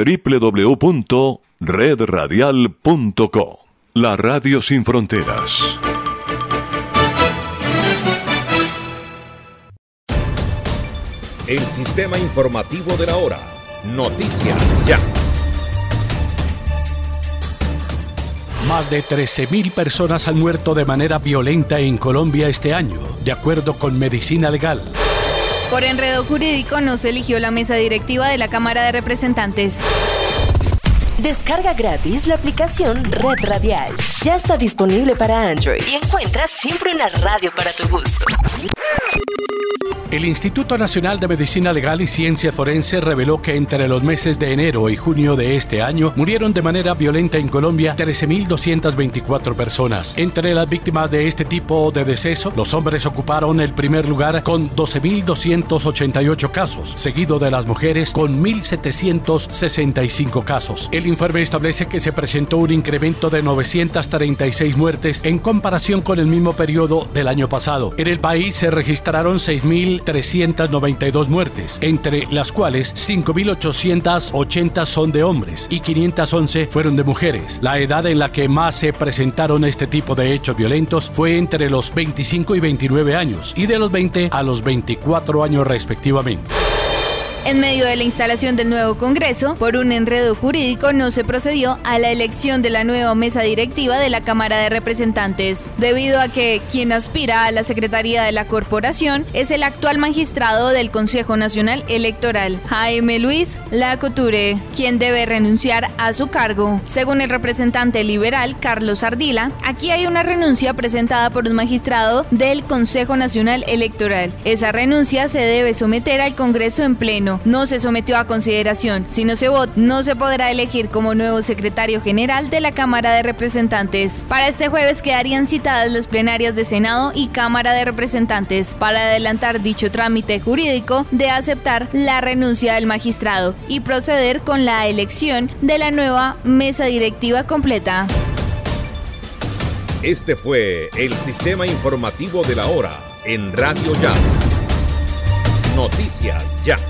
www.redradial.co La Radio Sin Fronteras. El sistema informativo de la hora. Noticias ya. Más de 13.000 personas han muerto de manera violenta en Colombia este año, de acuerdo con Medicina Legal. Por enredo jurídico no se eligió la mesa directiva de la Cámara de Representantes. Descarga gratis la aplicación Red Radial. Ya está disponible para Android y encuentras siempre una radio para tu gusto. El Instituto Nacional de Medicina Legal y Ciencia Forense reveló que entre los meses de enero y junio de este año murieron de manera violenta en Colombia 13.224 personas. Entre las víctimas de este tipo de deceso, los hombres ocuparon el primer lugar con 12.288 casos, seguido de las mujeres con 1.765 casos. El informe establece que se presentó un incremento de 936 muertes en comparación con el mismo periodo del año pasado. En el país se registraron 6.000 392 muertes, entre las cuales 5.880 son de hombres y 511 fueron de mujeres. La edad en la que más se presentaron este tipo de hechos violentos fue entre los 25 y 29 años y de los 20 a los 24 años respectivamente. En medio de la instalación del nuevo Congreso, por un enredo jurídico no se procedió a la elección de la nueva mesa directiva de la Cámara de Representantes, debido a que quien aspira a la Secretaría de la Corporación es el actual magistrado del Consejo Nacional Electoral, Jaime Luis Lacoture, quien debe renunciar a su cargo. Según el representante liberal Carlos Ardila, aquí hay una renuncia presentada por un magistrado del Consejo Nacional Electoral. Esa renuncia se debe someter al Congreso en pleno no se sometió a consideración. Si no se vota, no se podrá elegir como nuevo secretario general de la Cámara de Representantes. Para este jueves quedarían citadas las plenarias de Senado y Cámara de Representantes para adelantar dicho trámite jurídico de aceptar la renuncia del magistrado y proceder con la elección de la nueva mesa directiva completa. Este fue el sistema informativo de la hora en Radio Ya. Noticias Ya